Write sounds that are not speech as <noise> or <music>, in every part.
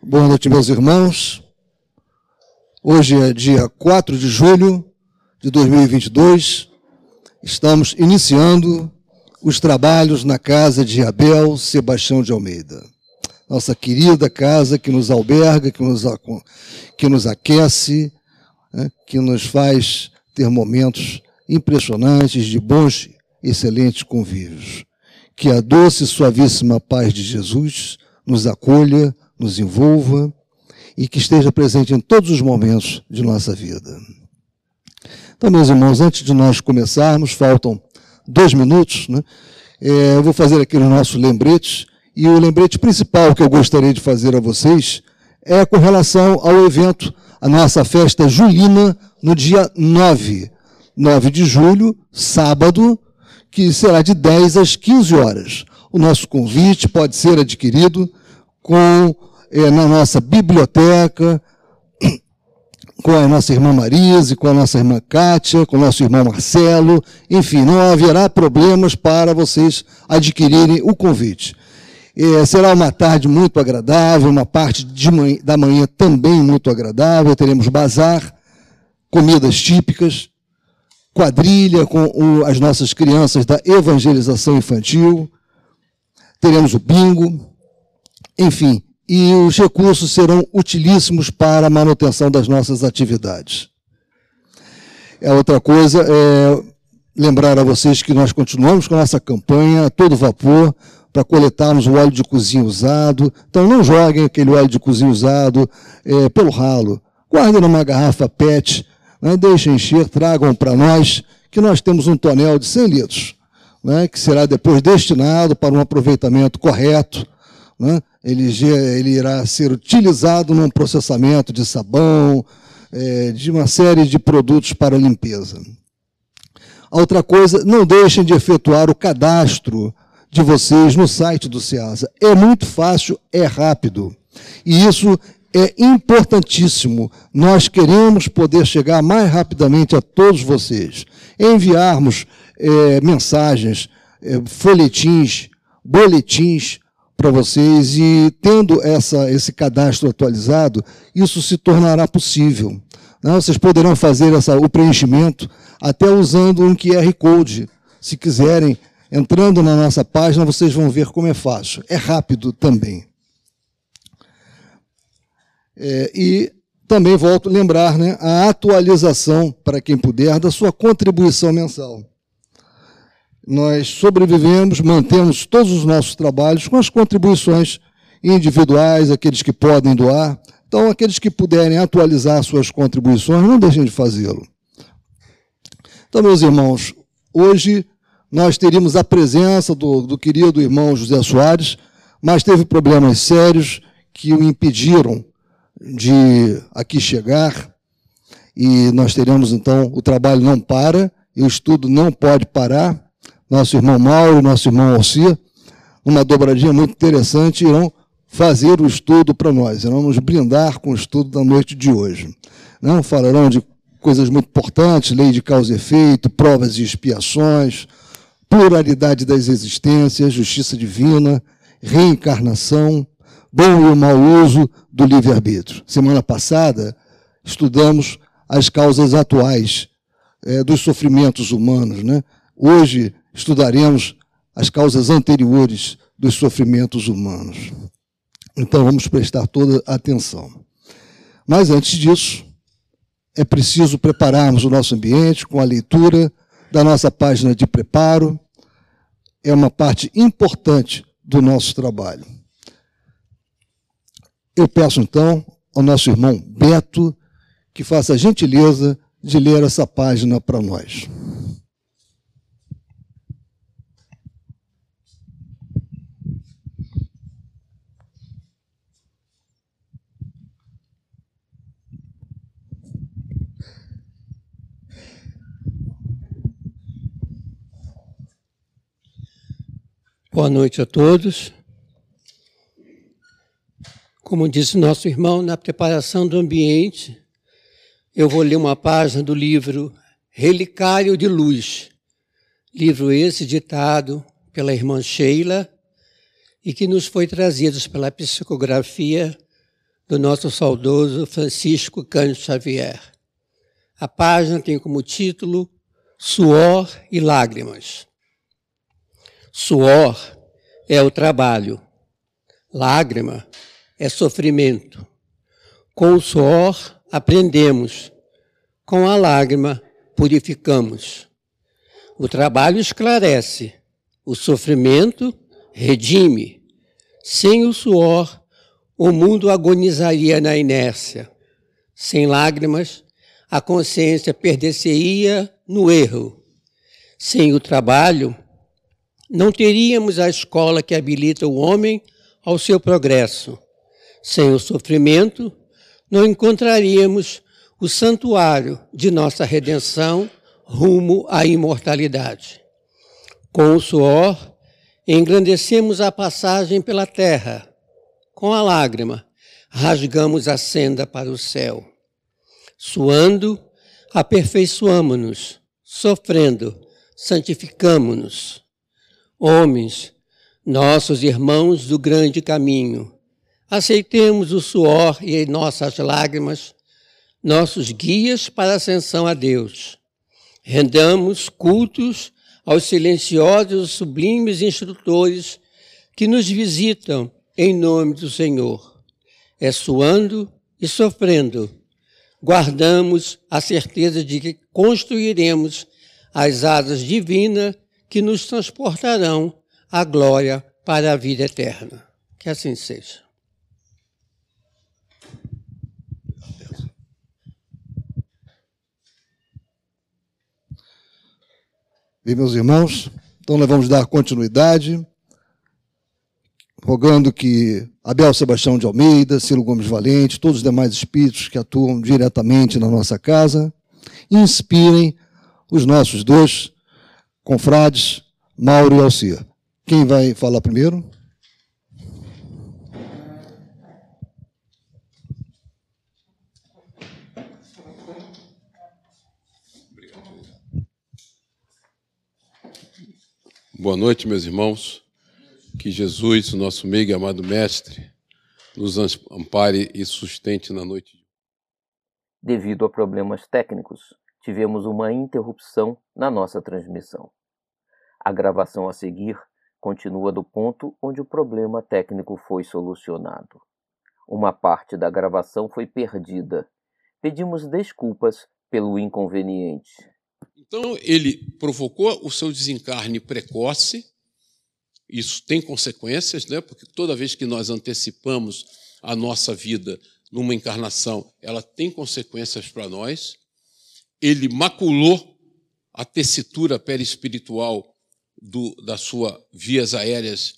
Boa noite, meus irmãos. Hoje é dia 4 de julho de 2022. Estamos iniciando os trabalhos na casa de Abel Sebastião de Almeida. Nossa querida casa que nos alberga, que nos, que nos aquece, né, que nos faz ter momentos impressionantes de bons, excelentes convívios. Que a doce e suavíssima paz de Jesus nos acolha, nos envolva e que esteja presente em todos os momentos de nossa vida. Então, meus irmãos, antes de nós começarmos, faltam dois minutos, né? É, eu vou fazer aqui os nossos lembretes, e o lembrete principal que eu gostaria de fazer a vocês é com relação ao evento, a nossa festa julina, no dia 9, 9 de julho, sábado, que será de 10 às 15 horas. O nosso convite pode ser adquirido com, é, na nossa biblioteca, <clears throat> com a nossa irmã Marise, com a nossa irmã Kátia, com o nosso irmão Marcelo, enfim, não haverá problemas para vocês adquirirem o convite. É, será uma tarde muito agradável, uma parte manhã, da manhã também muito agradável, teremos bazar, comidas típicas, quadrilha com o, as nossas crianças da evangelização infantil, teremos o bingo, enfim, e os recursos serão utilíssimos para a manutenção das nossas atividades. É outra coisa, é lembrar a vocês que nós continuamos com a nossa campanha a todo vapor para coletarmos o óleo de cozinha usado. Então não joguem aquele óleo de cozinha usado é, pelo ralo. Guardem numa garrafa PET, né, deixem encher, tragam para nós, que nós temos um tonel de 100 litros, né, que será depois destinado para um aproveitamento correto. Né, ele, ele irá ser utilizado num processamento de sabão, é, de uma série de produtos para limpeza. outra coisa, não deixem de efetuar o cadastro de vocês no site do SEASA. É muito fácil, é rápido. E isso é importantíssimo. Nós queremos poder chegar mais rapidamente a todos vocês. Enviarmos é, mensagens, é, folhetins, boletins para vocês e tendo essa, esse cadastro atualizado, isso se tornará possível. Né? Vocês poderão fazer essa, o preenchimento até usando um QR Code, se quiserem. Entrando na nossa página, vocês vão ver como é fácil. É rápido também. É, e também volto a lembrar né, a atualização, para quem puder, da sua contribuição mensal nós sobrevivemos, mantemos todos os nossos trabalhos com as contribuições individuais, aqueles que podem doar. Então, aqueles que puderem atualizar suas contribuições, não deixem de fazê-lo. Então, meus irmãos, hoje nós teríamos a presença do, do querido irmão José Soares, mas teve problemas sérios que o impediram de aqui chegar. E nós teremos, então, o trabalho não para, e o estudo não pode parar nosso irmão Mauro, nosso irmão Alcia, uma dobradinha muito interessante, irão fazer o estudo para nós, irão nos brindar com o estudo da noite de hoje. Não falarão de coisas muito importantes, lei de causa e efeito, provas e expiações, pluralidade das existências, justiça divina, reencarnação, bom e mau uso do livre-arbítrio. Semana passada, estudamos as causas atuais é, dos sofrimentos humanos. Né? Hoje, estudaremos as causas anteriores dos sofrimentos humanos. Então vamos prestar toda atenção. Mas antes disso, é preciso prepararmos o nosso ambiente com a leitura da nossa página de preparo. É uma parte importante do nosso trabalho. Eu peço então ao nosso irmão Beto que faça a gentileza de ler essa página para nós. Boa noite a todos. Como disse nosso irmão, na preparação do ambiente, eu vou ler uma página do livro Relicário de Luz, livro esse ditado pela irmã Sheila e que nos foi trazido pela psicografia do nosso saudoso Francisco Cândido Xavier. A página tem como título Suor e Lágrimas. Suor é o trabalho, lágrima é sofrimento. Com o suor aprendemos, com a lágrima purificamos. O trabalho esclarece, o sofrimento redime. Sem o suor, o mundo agonizaria na inércia. Sem lágrimas, a consciência perderia no erro. Sem o trabalho, não teríamos a escola que habilita o homem ao seu progresso. Sem o sofrimento, não encontraríamos o santuário de nossa redenção rumo à imortalidade. Com o suor, engrandecemos a passagem pela terra com a lágrima, rasgamos a senda para o céu. Suando, aperfeiçoamo-nos, sofrendo, santificamo-nos. Homens, nossos irmãos do grande caminho, aceitemos o suor e nossas lágrimas, nossos guias para a ascensão a Deus. Rendamos cultos aos silenciosos, sublimes instrutores que nos visitam em nome do Senhor. É suando e sofrendo. Guardamos a certeza de que construiremos as asas divinas que nos transportarão à glória para a vida eterna. Que assim seja. Bem, meus irmãos, então nós vamos dar continuidade rogando que Abel Sebastião de Almeida, Ciro Gomes Valente, todos os demais espíritos que atuam diretamente na nossa casa, inspirem os nossos dois confrades, Mauro e Alcia. Quem vai falar primeiro? Boa noite, meus irmãos. Que Jesus, o nosso meio e amado Mestre, nos ampare e sustente na noite. Devido a problemas técnicos, tivemos uma interrupção na nossa transmissão. A gravação a seguir continua do ponto onde o problema técnico foi solucionado. Uma parte da gravação foi perdida. Pedimos desculpas pelo inconveniente. Então, ele provocou o seu desencarne precoce isso tem consequências, né? porque toda vez que nós antecipamos a nossa vida numa encarnação, ela tem consequências para nós. Ele maculou a tessitura perispiritual do, das suas vias aéreas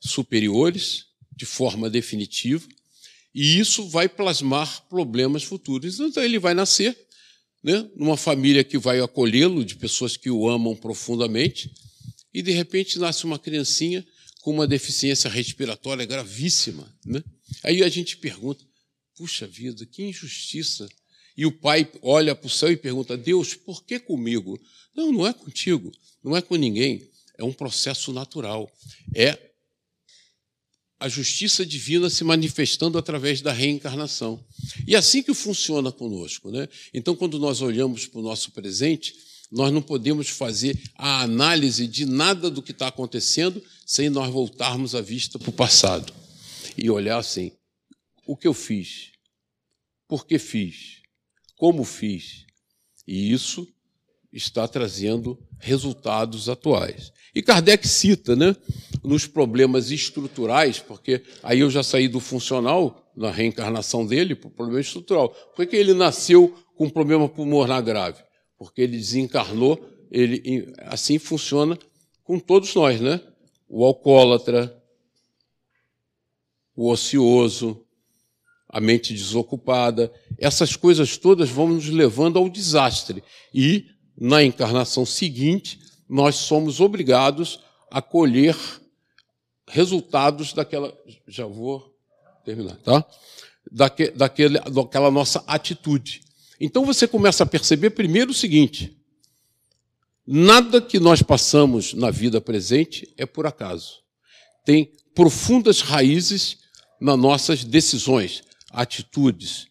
superiores, de forma definitiva, e isso vai plasmar problemas futuros. Então, ele vai nascer né, numa família que vai acolhê-lo, de pessoas que o amam profundamente, e de repente nasce uma criancinha com uma deficiência respiratória gravíssima. Né? Aí a gente pergunta: puxa vida, que injustiça. E o pai olha para o céu e pergunta: Deus, por que comigo? Não, não é contigo, não é com ninguém. É um processo natural. É a justiça divina se manifestando através da reencarnação. E é assim que funciona conosco. Né? Então, quando nós olhamos para o nosso presente, nós não podemos fazer a análise de nada do que está acontecendo sem nós voltarmos a vista para o passado e olhar assim: o que eu fiz? Por que fiz? Como fiz? E isso está trazendo resultados atuais. E Kardec cita, né, nos problemas estruturais, porque aí eu já saí do funcional, na reencarnação dele, para o problema estrutural. Por que ele nasceu com um problema pulmonar grave? porque ele desencarnou, ele assim funciona com todos nós, né? O alcoólatra, o ocioso, a mente desocupada, essas coisas todas vão nos levando ao desastre. E na encarnação seguinte, nós somos obrigados a colher resultados daquela. Já vou terminar, tá? Daque, daquele, daquela nossa atitude. Então você começa a perceber primeiro o seguinte: nada que nós passamos na vida presente é por acaso. Tem profundas raízes nas nossas decisões, atitudes,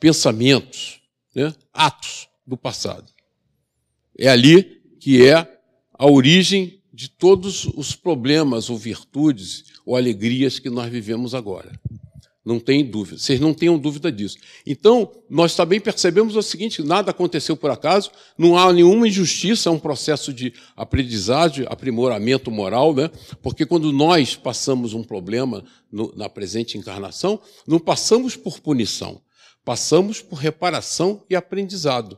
pensamentos, né, atos do passado. É ali que é a origem de todos os problemas ou virtudes ou alegrias que nós vivemos agora. Não tem dúvida. Vocês não tenham dúvida disso. Então, nós também percebemos o seguinte: nada aconteceu por acaso, não há nenhuma injustiça, é um processo de aprendizagem, aprimoramento moral, né? porque quando nós passamos um problema no, na presente encarnação, não passamos por punição, passamos por reparação e aprendizado.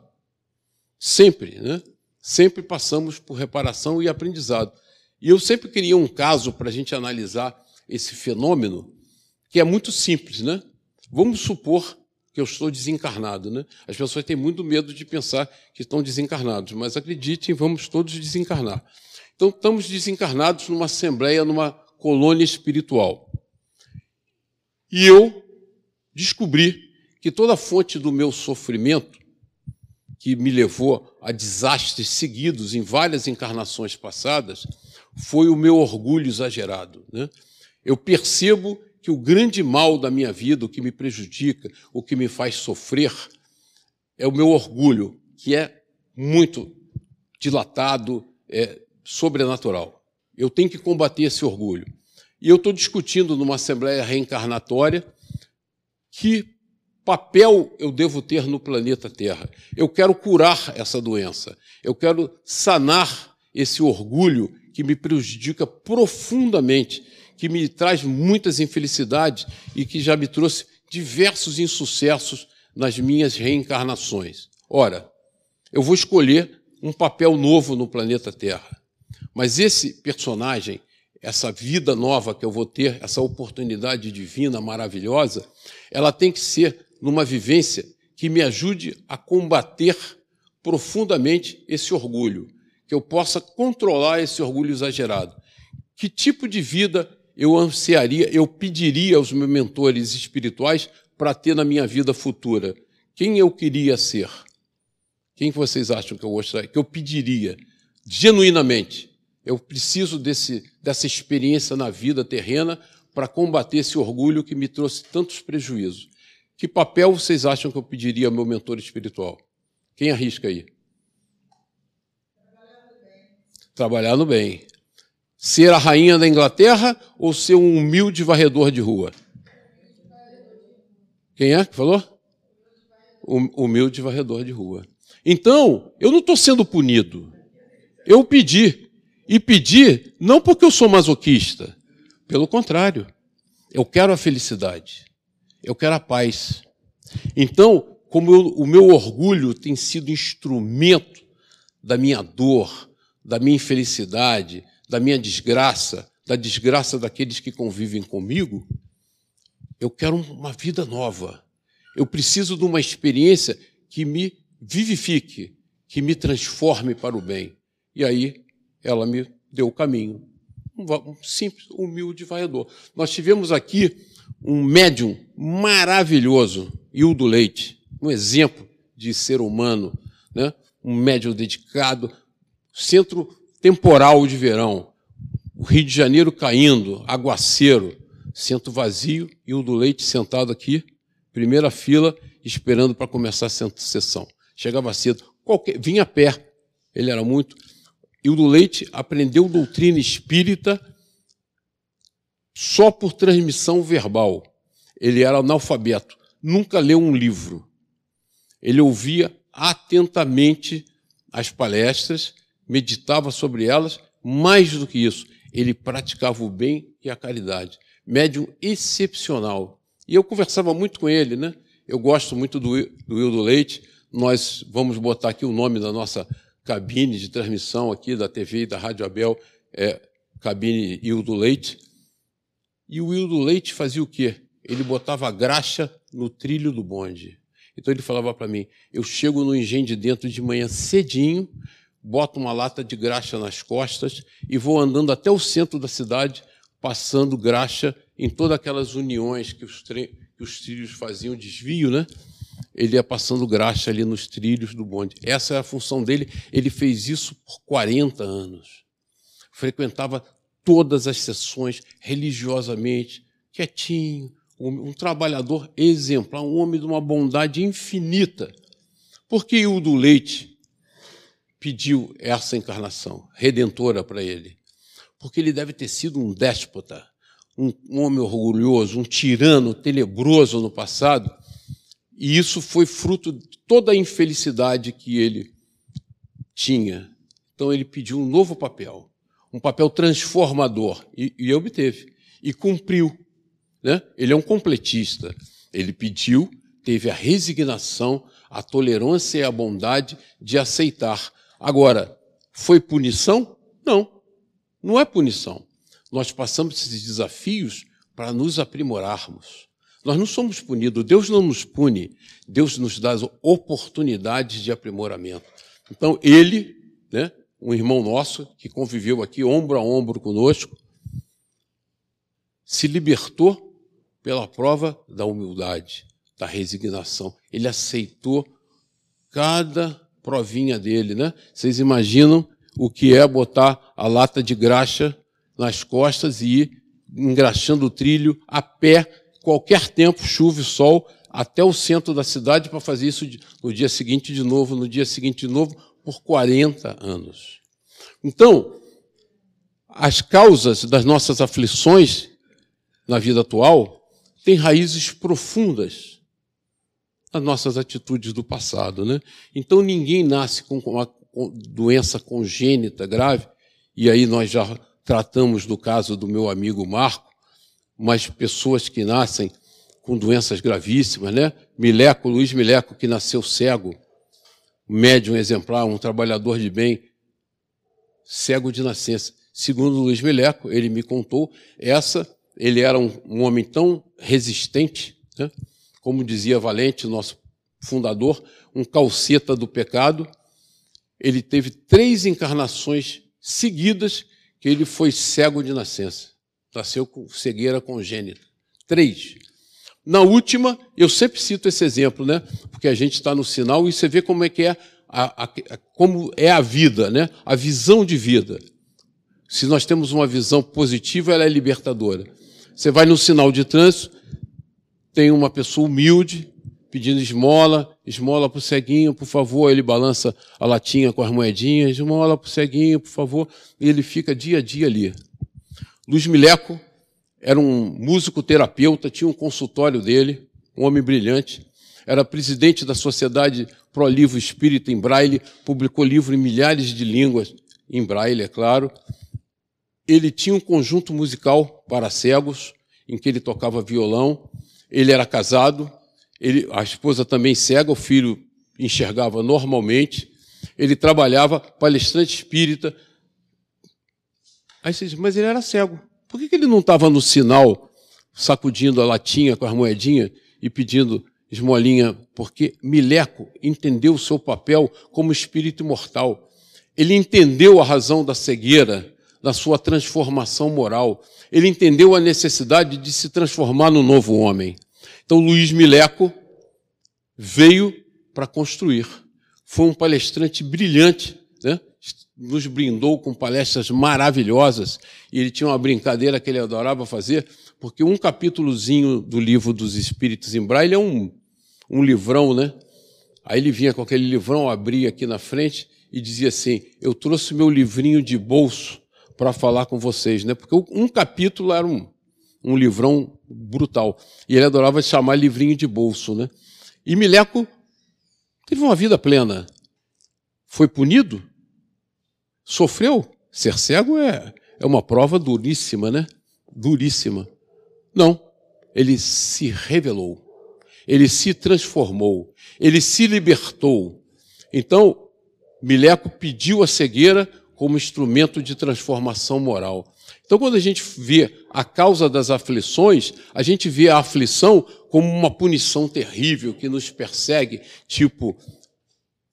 Sempre, né? Sempre passamos por reparação e aprendizado. E eu sempre queria um caso para a gente analisar esse fenômeno que é muito simples, né? Vamos supor que eu estou desencarnado, né? As pessoas têm muito medo de pensar que estão desencarnados, mas acreditem, vamos todos desencarnar. Então, estamos desencarnados numa assembleia, numa colônia espiritual. E eu descobri que toda a fonte do meu sofrimento, que me levou a desastres seguidos em várias encarnações passadas, foi o meu orgulho exagerado. Né? Eu percebo que o grande mal da minha vida, o que me prejudica, o que me faz sofrer, é o meu orgulho, que é muito dilatado, é sobrenatural. Eu tenho que combater esse orgulho. E eu estou discutindo numa assembleia reencarnatória que papel eu devo ter no planeta Terra. Eu quero curar essa doença. Eu quero sanar esse orgulho que me prejudica profundamente que me traz muitas infelicidades e que já me trouxe diversos insucessos nas minhas reencarnações. Ora, eu vou escolher um papel novo no planeta Terra. Mas esse personagem, essa vida nova que eu vou ter, essa oportunidade divina maravilhosa, ela tem que ser numa vivência que me ajude a combater profundamente esse orgulho, que eu possa controlar esse orgulho exagerado. Que tipo de vida eu ansiaria, eu pediria aos meus mentores espirituais para ter na minha vida futura? Quem eu queria ser? Quem vocês acham que eu gostaria? Que eu pediria genuinamente? Eu preciso desse, dessa experiência na vida terrena para combater esse orgulho que me trouxe tantos prejuízos. Que papel vocês acham que eu pediria ao meu mentor espiritual? Quem arrisca aí? Trabalhar no bem. Ser a rainha da Inglaterra ou ser um humilde varredor de rua? Quem é que falou? Humilde varredor de rua. Então, eu não estou sendo punido. Eu pedi. E pedi não porque eu sou masoquista. Pelo contrário. Eu quero a felicidade. Eu quero a paz. Então, como eu, o meu orgulho tem sido instrumento da minha dor, da minha infelicidade, da minha desgraça, da desgraça daqueles que convivem comigo, eu quero uma vida nova. Eu preciso de uma experiência que me vivifique, que me transforme para o bem. E aí ela me deu o caminho. Um simples, humilde vaiador. Nós tivemos aqui um médium maravilhoso, Hildo Leite, um exemplo de ser humano, né? um médium dedicado, centro temporal de verão, o Rio de Janeiro caindo, aguaceiro, centro vazio e o do leite sentado aqui, primeira fila, esperando para começar a sessão. Chegava cedo, qualquer, vinha a pé, ele era muito. E o do leite aprendeu doutrina espírita só por transmissão verbal. Ele era analfabeto, nunca leu um livro. Ele ouvia atentamente as palestras meditava sobre elas, mais do que isso, ele praticava o bem e a caridade. Médium excepcional. E eu conversava muito com ele, né? Eu gosto muito do, do Wildo Leite. Nós vamos botar aqui o nome da nossa cabine de transmissão aqui da TV e da Rádio Abel, é cabine Wildo Leite. E o Wildo Leite fazia o quê? Ele botava graxa no trilho do bonde. Então ele falava para mim: eu chego no engenho de dentro de manhã cedinho, boto uma lata de graxa nas costas e vou andando até o centro da cidade, passando graxa em todas aquelas uniões que os, que os trilhos faziam desvio, né? Ele ia passando graxa ali nos trilhos do bonde. Essa é a função dele. Ele fez isso por 40 anos. Frequentava todas as sessões religiosamente, quietinho, um trabalhador exemplar, um homem de uma bondade infinita. Por que o do Leite pediu essa encarnação redentora para ele? Porque ele deve ter sido um déspota, um, homem orgulhoso, um tirano tenebroso no passado, e isso foi fruto de toda a infelicidade que ele tinha. Então ele pediu um novo papel, um papel transformador, e, e obteve, e cumpriu. Né? Ele é um completista. Ele pediu, teve a resignação, a tolerância e a bondade de aceitar. Agora, foi punição? Não, não é punição. Nós passamos esses desafios para nos aprimorarmos. Nós não somos punidos, Deus não nos pune, Deus nos dá oportunidades de aprimoramento. Então, ele, né, um irmão nosso que conviveu aqui ombro a ombro conosco, se libertou pela prova da humildade, da resignação. Ele aceitou cada provinha dele, né? Vocês imaginam o que é botar a lata de graxa nas costas e ir engraxando o trilho a pé, qualquer tempo, chuva e sol, até o centro da cidade para fazer isso no dia seguinte de novo, no dia seguinte de novo, por 40 anos. Então, as causas das nossas aflições na vida atual têm raízes profundas nas nossas atitudes do passado. Né? Então, ninguém nasce com uma doença congênita grave, e aí nós já tratamos do caso do meu amigo Marco, mas pessoas que nascem com doenças gravíssimas, né? Mileco, Luiz Mileco, que nasceu cego, médium exemplar, um trabalhador de bem, cego de nascença. Segundo Luiz Mileco, ele me contou, essa, ele era um, um homem tão resistente, né? como dizia Valente, nosso fundador, um calceta do pecado. Ele teve três encarnações seguidas que ele foi cego de nascença. Nasceu com cegueira congênita. Três. Na última, eu sempre cito esse exemplo, né? Porque a gente está no sinal e você vê como é que é a, a, a, como é a vida, né? A visão de vida. Se nós temos uma visão positiva, ela é libertadora. Você vai no sinal de trânsito, tem uma pessoa humilde, pedindo esmola, esmola para o ceguinho, por favor. Ele balança a latinha com as moedinhas, esmola para o ceguinho, por favor. E ele fica dia a dia ali. Luiz Mileco era um músico terapeuta, tinha um consultório dele, um homem brilhante. Era presidente da Sociedade Pro Livro Espírita em Braille, publicou livro em milhares de línguas, em Braille, é claro. Ele tinha um conjunto musical para cegos, em que ele tocava violão. Ele era casado, ele, a esposa também cega, o filho enxergava normalmente. Ele trabalhava, palestrante espírita. Aí você diz, mas ele era cego. Por que, que ele não estava no sinal, sacudindo a latinha com as moedinhas e pedindo esmolinha? Porque Mileco entendeu o seu papel como espírito imortal. Ele entendeu a razão da cegueira, da sua transformação moral. Ele entendeu a necessidade de se transformar no novo homem. Então, Luiz Mileco veio para construir. Foi um palestrante brilhante, né? Nos brindou com palestras maravilhosas, e ele tinha uma brincadeira que ele adorava fazer, porque um capítulozinho do livro dos Espíritos em Braille é um, um livrão, né? Aí ele vinha com aquele livrão, abria aqui na frente e dizia assim: Eu trouxe meu livrinho de bolso para falar com vocês, né? Porque um capítulo era um, um livrão brutal. E ele adorava chamar livrinho de bolso, né? E Mileco teve uma vida plena. Foi punido? Sofreu? Ser cego é, é uma prova duríssima, né? Duríssima. Não. Ele se revelou. Ele se transformou. Ele se libertou. Então, Mileco pediu a cegueira como instrumento de transformação moral. Então, quando a gente vê a causa das aflições, a gente vê a aflição como uma punição terrível que nos persegue, tipo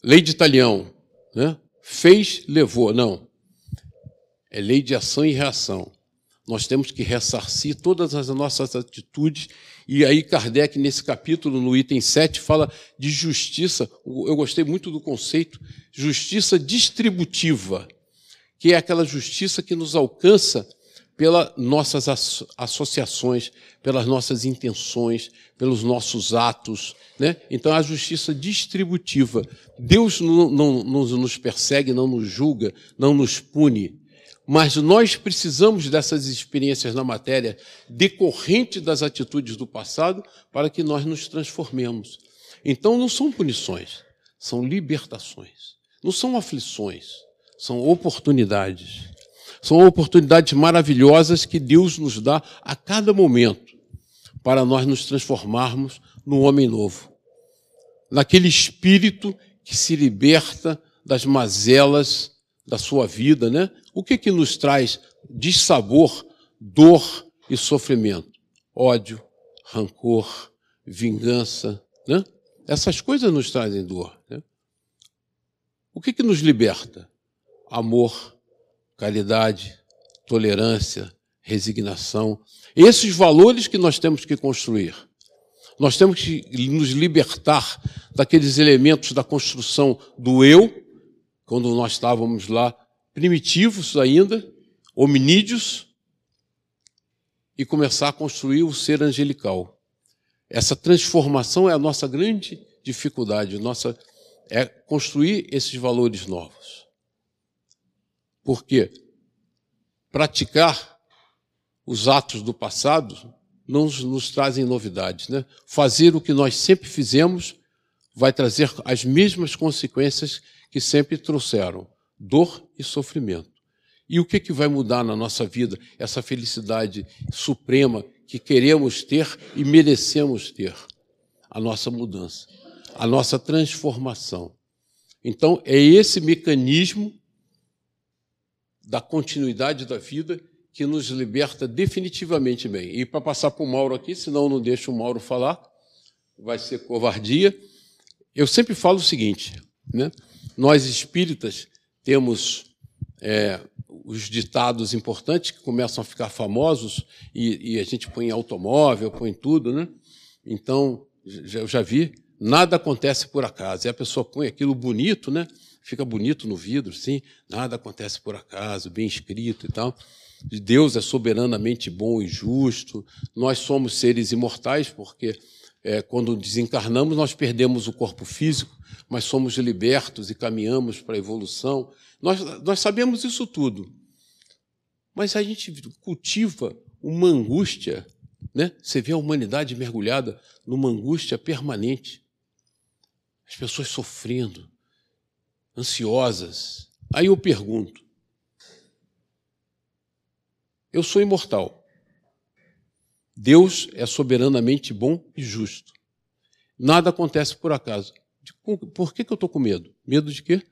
lei de talião, né? Fez, levou. Não. É lei de ação e reação. Nós temos que ressarcir todas as nossas atitudes. E aí, Kardec, nesse capítulo, no item 7, fala de justiça. Eu gostei muito do conceito, justiça distributiva, que é aquela justiça que nos alcança pelas nossas associações, pelas nossas intenções, pelos nossos atos. Né? Então, a justiça distributiva. Deus não, não, não nos persegue, não nos julga, não nos pune. Mas nós precisamos dessas experiências na matéria decorrente das atitudes do passado para que nós nos transformemos. Então, não são punições, são libertações. Não são aflições, são oportunidades. São oportunidades maravilhosas que Deus nos dá a cada momento para nós nos transformarmos no homem novo. Naquele espírito que se liberta das mazelas da sua vida, né? O que que nos traz dissabor, dor e sofrimento? Ódio, rancor, vingança, né? Essas coisas nos trazem dor. Né? O que que nos liberta? Amor, caridade, tolerância, resignação. Esses valores que nós temos que construir. Nós temos que nos libertar daqueles elementos da construção do eu, quando nós estávamos lá primitivos ainda, hominídeos, e começar a construir o ser angelical. Essa transformação é a nossa grande dificuldade, nossa é construir esses valores novos. Porque praticar os atos do passado não nos, trazem novidades. Né? Fazer o que nós sempre fizemos vai trazer as mesmas consequências que sempre trouxeram: dor e sofrimento. E o que, que vai mudar na nossa vida? Essa felicidade suprema que queremos ter e merecemos ter. A nossa mudança, a nossa transformação. Então, é esse mecanismo da continuidade da vida que nos liberta definitivamente bem. E para passar para o Mauro aqui, senão não deixo o Mauro falar, vai ser covardia. Eu sempre falo o seguinte: né? nós espíritas temos é, os ditados importantes que começam a ficar famosos e, e, a gente põe automóvel, põe tudo, né? Então, eu já vi, nada acontece por acaso. E a pessoa põe aquilo bonito, né? Fica bonito no vidro, sim, nada acontece por acaso, bem escrito e tal. Deus é soberanamente bom e justo, nós somos seres imortais, porque é, quando desencarnamos, nós perdemos o corpo físico, mas somos libertos e caminhamos para a evolução. Nós, nós sabemos isso tudo. Mas a gente cultiva uma angústia, né? Você vê a humanidade mergulhada numa angústia permanente. As pessoas sofrendo, ansiosas. Aí eu pergunto: eu sou imortal. Deus é soberanamente bom e justo. Nada acontece por acaso. Por que, eu estou com medo? Medo de quê?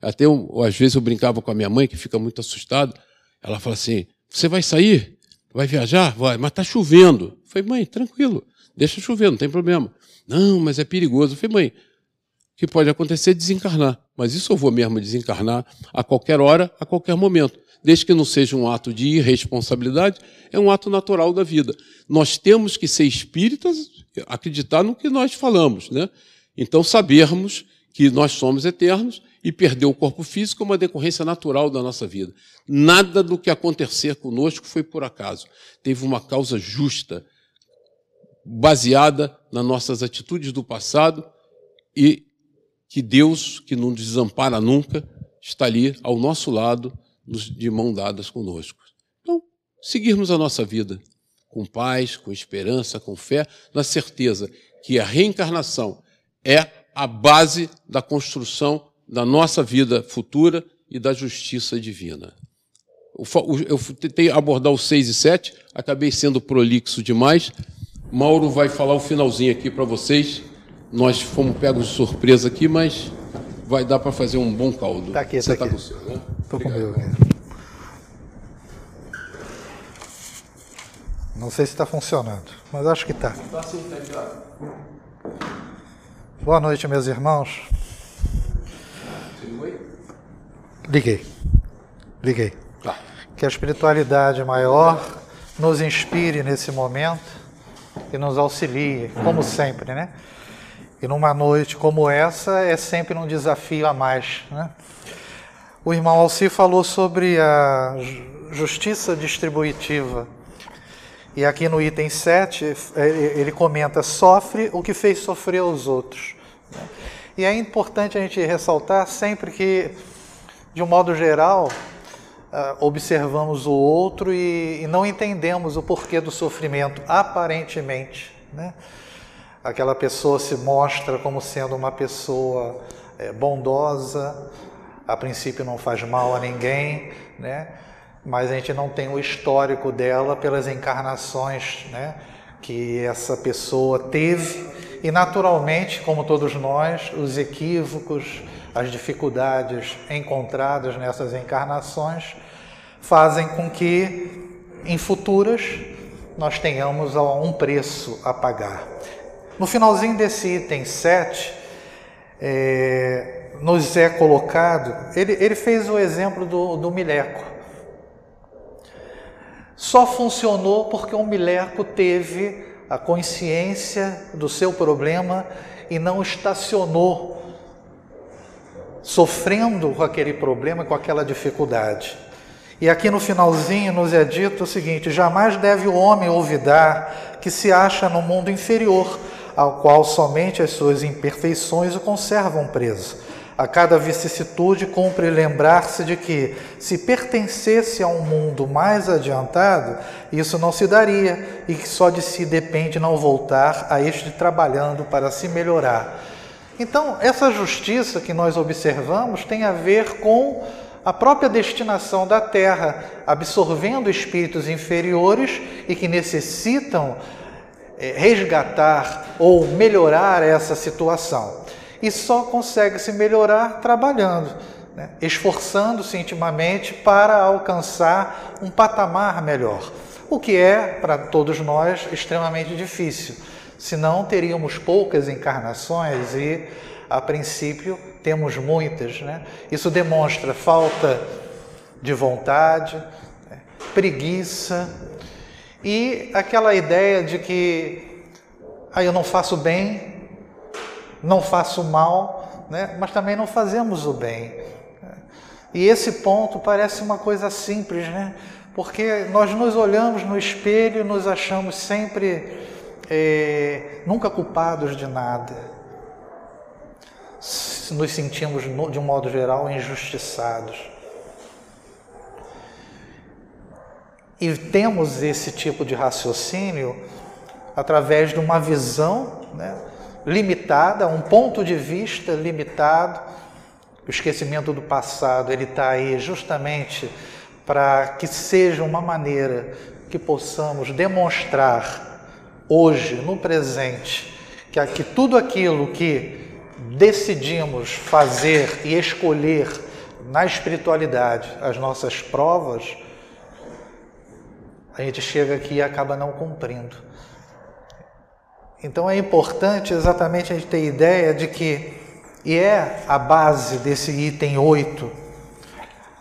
Até eu, às vezes eu brincava com a minha mãe, que fica muito assustada. Ela fala assim: Você vai sair? Vai viajar? Vai, mas está chovendo. Eu falei, mãe, tranquilo, deixa chover, não tem problema. Não, mas é perigoso. Eu falei, mãe, que pode acontecer desencarnar. Mas isso eu vou mesmo desencarnar a qualquer hora, a qualquer momento. Desde que não seja um ato de irresponsabilidade, é um ato natural da vida. Nós temos que ser espíritas, acreditar no que nós falamos. Né? Então, sabermos que nós somos eternos e perder o corpo físico é uma decorrência natural da nossa vida. Nada do que acontecer conosco foi por acaso. Teve uma causa justa, baseada nas nossas atitudes do passado e que Deus, que não desampara nunca, está ali ao nosso lado, de mão dadas conosco. Então, seguirmos a nossa vida com paz, com esperança, com fé, na certeza que a reencarnação é a base da construção da nossa vida futura e da justiça divina. Eu tentei abordar os 6 e 7, acabei sendo prolixo demais. Mauro vai falar o finalzinho aqui para vocês. Nós fomos pegos de surpresa aqui, mas vai dar para fazer um bom caldo. Está aqui, Você está tá com o seu, né? Estou com o meu. Não sei se está funcionando, mas acho que está. Tá sim, tá ligado. Boa noite, meus irmãos. Liguei. Liguei. Tá. Que a espiritualidade maior nos inspire nesse momento e nos auxilie, como sempre, né? E numa noite como essa é sempre um desafio a mais, né? O irmão Alci falou sobre a justiça distributiva. E aqui no item 7, ele comenta: sofre o que fez sofrer os outros. E é importante a gente ressaltar sempre que, de um modo geral, ah, observamos o outro e não entendemos o porquê do sofrimento, aparentemente. Né? Aquela pessoa se mostra como sendo uma pessoa é, bondosa, a princípio não faz mal a ninguém, né? mas a gente não tem o histórico dela pelas encarnações né? que essa pessoa teve e, naturalmente, como todos nós, os equívocos, as dificuldades encontradas nessas encarnações fazem com que em futuras nós tenhamos um preço a pagar. No finalzinho desse item 7, é, nos é colocado, ele, ele fez o exemplo do, do mileco. Só funcionou porque o mileco teve a consciência do seu problema e não estacionou sofrendo com aquele problema, com aquela dificuldade. E aqui no finalzinho nos é dito o seguinte: jamais deve o homem olvidar que se acha no mundo inferior, ao qual somente as suas imperfeições o conservam preso. A cada vicissitude cumpre lembrar-se de que, se pertencesse a um mundo mais adiantado, isso não se daria e que só de si depende não voltar a este trabalhando para se melhorar então, essa justiça que nós observamos tem a ver com a própria destinação da terra, absorvendo espíritos inferiores e que necessitam resgatar ou melhorar essa situação. E só consegue se melhorar trabalhando, né? esforçando-se intimamente para alcançar um patamar melhor, o que é, para todos nós, extremamente difícil senão teríamos poucas encarnações e, a princípio, temos muitas. Né? Isso demonstra falta de vontade, né? preguiça e aquela ideia de que ah, eu não faço bem, não faço mal, né? mas também não fazemos o bem. E esse ponto parece uma coisa simples, né? Porque nós nos olhamos no espelho, nos achamos sempre é, nunca culpados de nada. Nos sentimos, de um modo geral, injustiçados. E temos esse tipo de raciocínio através de uma visão né, limitada, um ponto de vista limitado. O esquecimento do passado ele está aí justamente para que seja uma maneira que possamos demonstrar hoje, no presente, que, que tudo aquilo que decidimos fazer e escolher na espiritualidade, as nossas provas, a gente chega aqui e acaba não cumprindo. Então é importante exatamente a gente ter ideia de que, e é a base desse item 8,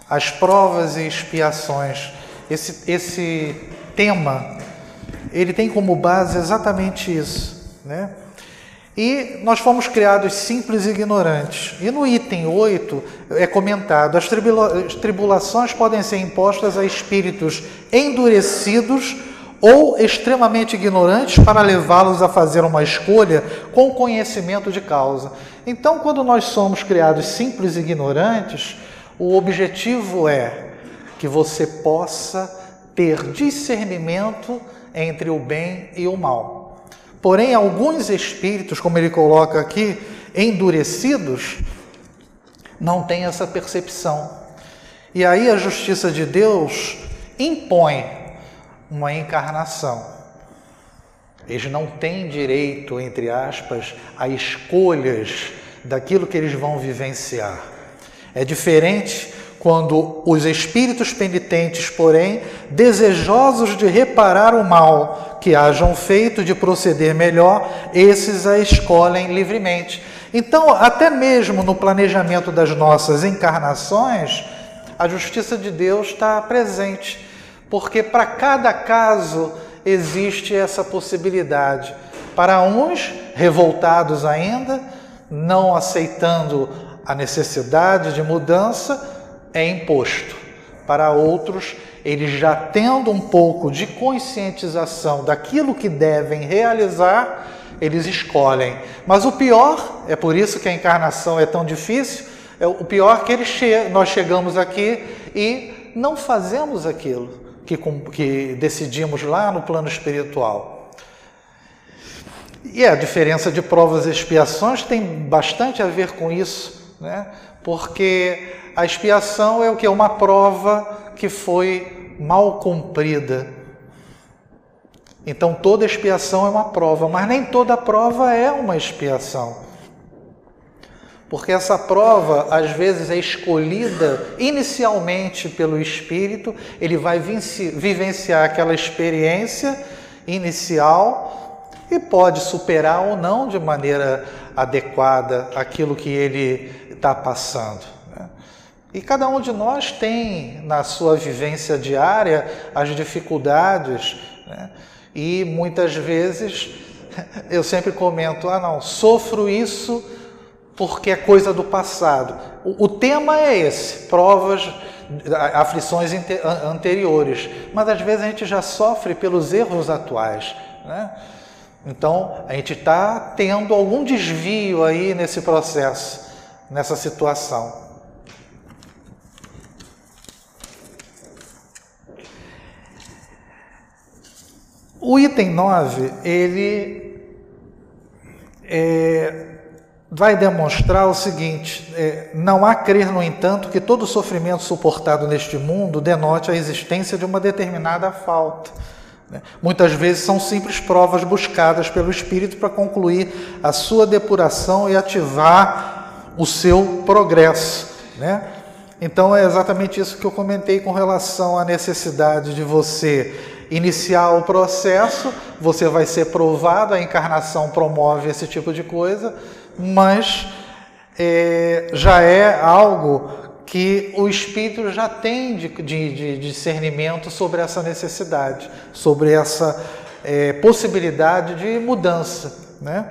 as provas e expiações, esse, esse tema ele tem como base exatamente isso. Né? E nós fomos criados simples e ignorantes. E no item 8 é comentado: as, tribula as tribulações podem ser impostas a espíritos endurecidos ou extremamente ignorantes para levá-los a fazer uma escolha com conhecimento de causa. Então, quando nós somos criados simples e ignorantes, o objetivo é que você possa ter discernimento entre o bem e o mal. Porém, alguns espíritos, como ele coloca aqui, endurecidos, não têm essa percepção. E aí a justiça de Deus impõe uma encarnação. Eles não têm direito, entre aspas, a escolhas daquilo que eles vão vivenciar. É diferente quando os espíritos penitentes, porém, desejosos de reparar o mal que hajam feito, de proceder melhor, esses a escolhem livremente. Então, até mesmo no planejamento das nossas encarnações, a justiça de Deus está presente, porque para cada caso existe essa possibilidade. Para uns revoltados ainda, não aceitando a necessidade de mudança, é imposto. Para outros, eles já tendo um pouco de conscientização daquilo que devem realizar, eles escolhem. Mas o pior, é por isso que a encarnação é tão difícil, é o pior que eles che nós chegamos aqui e não fazemos aquilo que, que decidimos lá no plano espiritual. E a diferença de provas e expiações tem bastante a ver com isso, né? Porque a expiação é o que? é Uma prova que foi mal cumprida. Então toda expiação é uma prova, mas nem toda prova é uma expiação. Porque essa prova, às vezes, é escolhida inicialmente pelo espírito, ele vai vivenciar aquela experiência inicial e pode superar ou não de maneira adequada aquilo que ele está passando. Né? E cada um de nós tem na sua vivência diária as dificuldades, né? e muitas vezes <laughs> eu sempre comento: ah, não, sofro isso porque é coisa do passado. O, o tema é esse: provas, aflições anteriores. Mas às vezes a gente já sofre pelos erros atuais. Né? Então a gente está tendo algum desvio aí nesse processo, nessa situação. O item 9, ele é, vai demonstrar o seguinte: é, não há crer, no entanto, que todo sofrimento suportado neste mundo denote a existência de uma determinada falta. Né? Muitas vezes são simples provas buscadas pelo Espírito para concluir a sua depuração e ativar o seu progresso. Né? Então é exatamente isso que eu comentei com relação à necessidade de você iniciar o processo, você vai ser provado, a encarnação promove esse tipo de coisa, mas é, já é algo que o espírito já tem de, de, de discernimento sobre essa necessidade, sobre essa é, possibilidade de mudança. Né?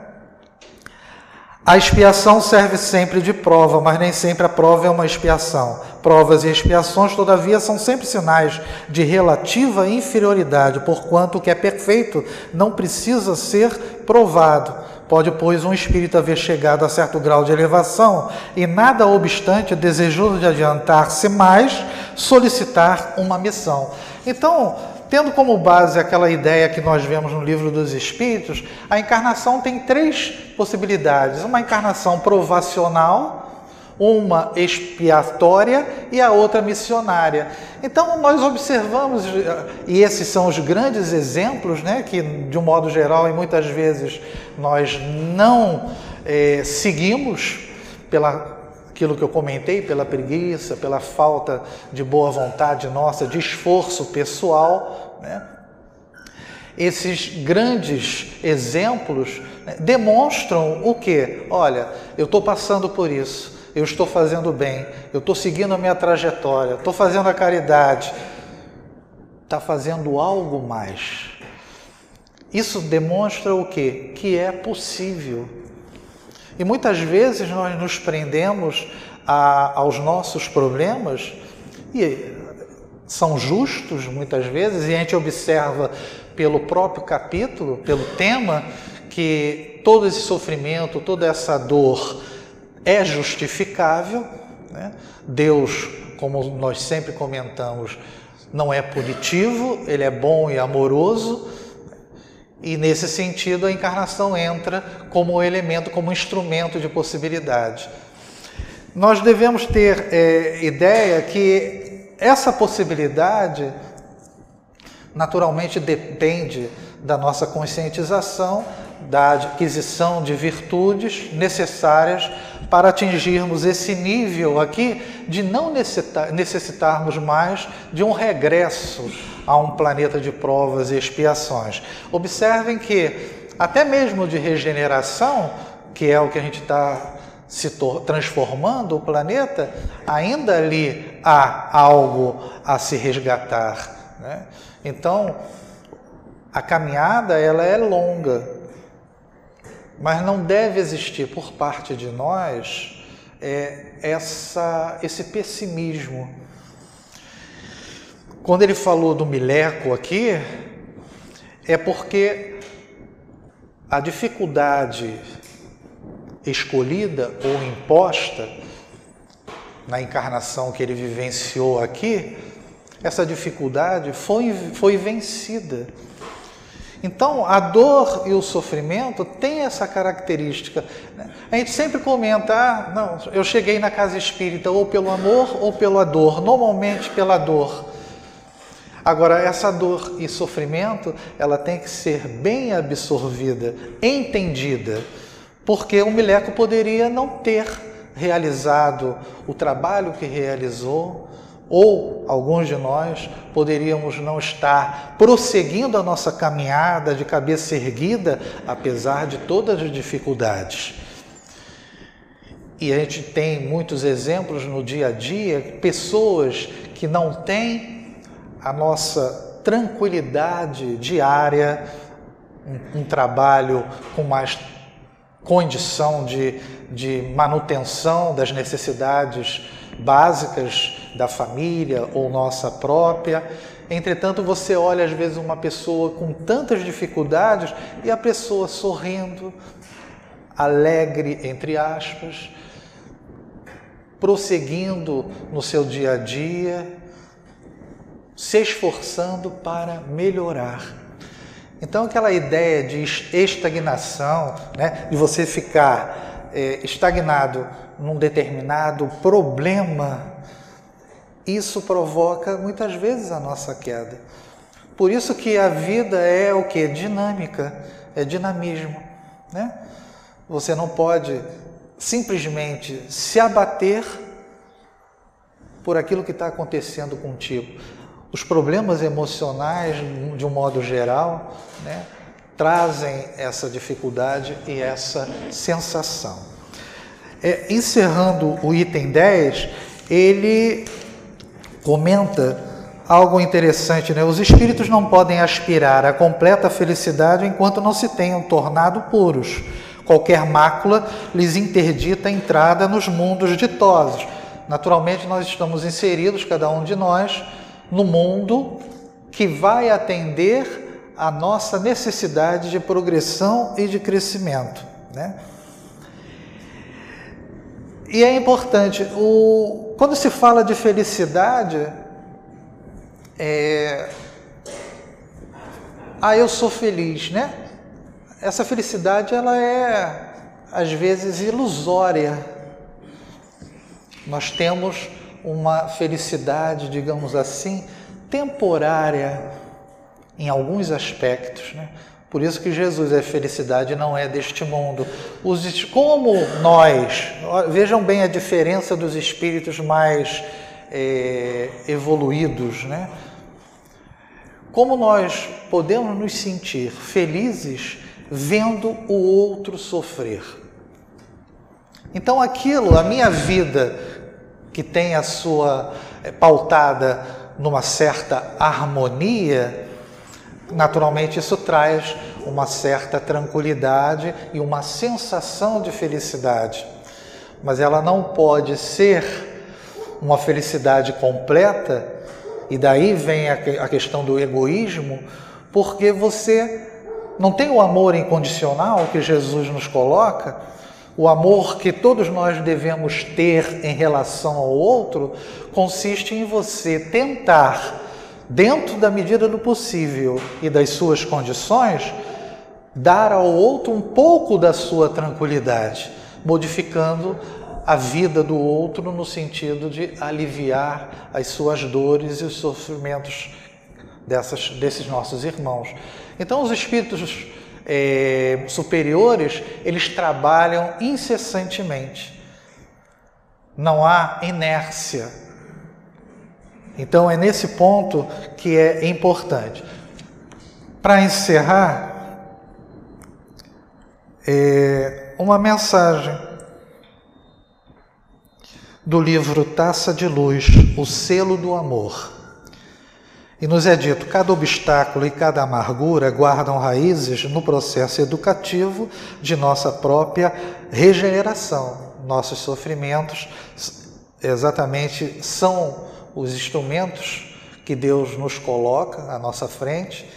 A expiação serve sempre de prova, mas nem sempre a prova é uma expiação. Provas e expiações, todavia, são sempre sinais de relativa inferioridade, porquanto o que é perfeito não precisa ser provado. Pode, pois, um espírito haver chegado a certo grau de elevação e, nada obstante, desejoso de adiantar-se mais, solicitar uma missão. Então, Tendo como base aquela ideia que nós vemos no livro dos Espíritos, a encarnação tem três possibilidades: uma encarnação provacional, uma expiatória e a outra missionária. Então nós observamos, e esses são os grandes exemplos, né, que de um modo geral e muitas vezes nós não é, seguimos pela aquilo que eu comentei, pela preguiça, pela falta de boa vontade nossa, de esforço pessoal, né? Esses grandes exemplos né, demonstram o que? Olha, eu estou passando por isso, eu estou fazendo bem, eu estou seguindo a minha trajetória, estou fazendo a caridade, está fazendo algo mais. Isso demonstra o que? Que é possível e muitas vezes nós nos prendemos a, aos nossos problemas e são justos muitas vezes, e a gente observa pelo próprio capítulo, pelo tema, que todo esse sofrimento, toda essa dor é justificável. Né? Deus, como nós sempre comentamos, não é punitivo, ele é bom e amoroso e nesse sentido, a encarnação entra como elemento, como instrumento de possibilidade. Nós devemos ter é, ideia que essa possibilidade naturalmente depende da nossa conscientização, da aquisição de virtudes necessárias para atingirmos esse nível aqui de não necessitarmos mais de um regresso a um planeta de provas e expiações. Observem que, até mesmo de regeneração, que é o que a gente está se transformando o planeta, ainda ali há algo a se resgatar. Né? Então, a caminhada ela é longa, mas não deve existir por parte de nós é, essa, esse pessimismo. Quando ele falou do mileco aqui, é porque a dificuldade escolhida ou imposta na encarnação que ele vivenciou aqui, essa dificuldade foi, foi vencida. Então, a dor e o sofrimento têm essa característica. Né? A gente sempre comenta, ah, não, eu cheguei na casa espírita ou pelo amor ou pela dor, normalmente pela dor. Agora, essa dor e sofrimento, ela tem que ser bem absorvida, entendida, porque o Mileco poderia não ter realizado o trabalho que realizou, ou alguns de nós poderíamos não estar prosseguindo a nossa caminhada de cabeça erguida, apesar de todas as dificuldades. E a gente tem muitos exemplos no dia a dia, pessoas que não têm a nossa tranquilidade diária, um, um trabalho com mais condição de, de manutenção das necessidades básicas da família ou nossa própria. Entretanto, você olha às vezes uma pessoa com tantas dificuldades e a pessoa sorrindo, alegre, entre aspas, prosseguindo no seu dia a dia, se esforçando para melhorar. Então, aquela ideia de estagnação, né, de você ficar é, estagnado num determinado problema, isso provoca muitas vezes a nossa queda. Por isso que a vida é o que? Dinâmica, é dinamismo. Né? Você não pode simplesmente se abater por aquilo que está acontecendo contigo. Os problemas emocionais, de um modo geral, né, trazem essa dificuldade e essa sensação. É, encerrando o item 10, ele comenta algo interessante, né? Os espíritos não podem aspirar à completa felicidade enquanto não se tenham tornado puros. Qualquer mácula lhes interdita a entrada nos mundos ditosos. Naturalmente, nós estamos inseridos, cada um de nós, no mundo que vai atender a nossa necessidade de progressão e de crescimento. Né? E é importante, o, quando se fala de felicidade, é, ah, eu sou feliz, né? Essa felicidade ela é às vezes ilusória. Nós temos uma felicidade, digamos assim, temporária em alguns aspectos, né? Por isso que Jesus é felicidade não é deste mundo. Os, como nós, vejam bem a diferença dos espíritos mais é, evoluídos, né? Como nós podemos nos sentir felizes vendo o outro sofrer. Então aquilo, a minha vida que tem a sua é, pautada numa certa harmonia, Naturalmente, isso traz uma certa tranquilidade e uma sensação de felicidade, mas ela não pode ser uma felicidade completa, e daí vem a questão do egoísmo, porque você não tem o amor incondicional que Jesus nos coloca, o amor que todos nós devemos ter em relação ao outro, consiste em você tentar dentro da medida do possível e das suas condições, dar ao outro um pouco da sua tranquilidade, modificando a vida do outro no sentido de aliviar as suas dores e os sofrimentos dessas, desses nossos irmãos. Então, os espíritos é, superiores eles trabalham incessantemente. Não há inércia então é nesse ponto que é importante. Para encerrar, é uma mensagem do livro Taça de Luz, O Selo do Amor. E nos é dito: cada obstáculo e cada amargura guardam raízes no processo educativo de nossa própria regeneração, nossos sofrimentos, exatamente são os instrumentos que Deus nos coloca à nossa frente,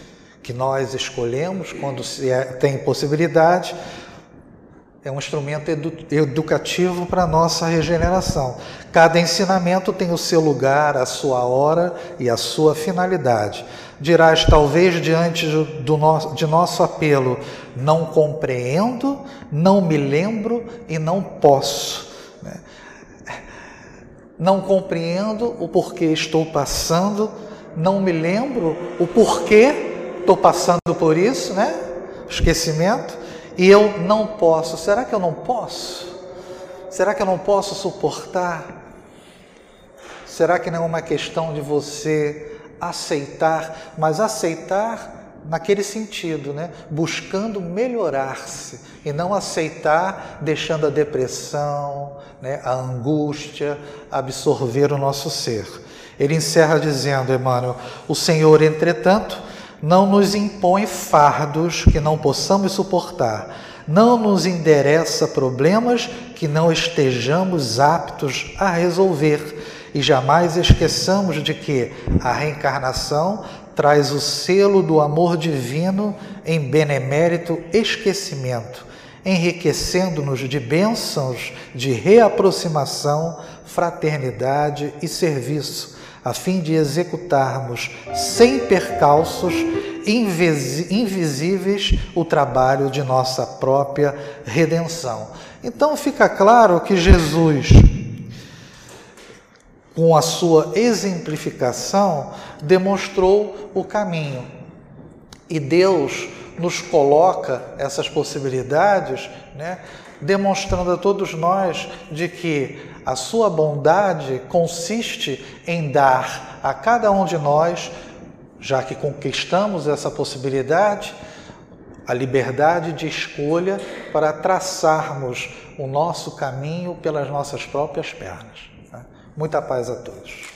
que nós escolhemos quando é, tem possibilidade, é um instrumento edu educativo para a nossa regeneração. Cada ensinamento tem o seu lugar, a sua hora e a sua finalidade. Dirás, talvez, diante do de nosso apelo, não compreendo, não me lembro e não posso. Não compreendo o porquê estou passando, não me lembro o porquê estou passando por isso, né? Esquecimento e eu não posso. Será que eu não posso? Será que eu não posso suportar? Será que não é uma questão de você aceitar, mas aceitar naquele sentido, né? Buscando melhorar-se e não aceitar deixando a depressão, né? a angústia absorver o nosso ser. Ele encerra dizendo, Emmanuel, o Senhor, entretanto, não nos impõe fardos que não possamos suportar, não nos endereça problemas que não estejamos aptos a resolver e jamais esqueçamos de que a reencarnação traz o selo do amor divino em benemérito esquecimento, enriquecendo-nos de bênçãos de reaproximação, fraternidade e serviço a fim de executarmos sem percalços invisíveis o trabalho de nossa própria redenção. Então fica claro que Jesus, com a sua exemplificação, demonstrou o caminho. E Deus nos coloca essas possibilidades, né, demonstrando a todos nós de que a sua bondade consiste em dar a cada um de nós, já que conquistamos essa possibilidade, a liberdade de escolha para traçarmos o nosso caminho pelas nossas próprias pernas. Muita paz a todos.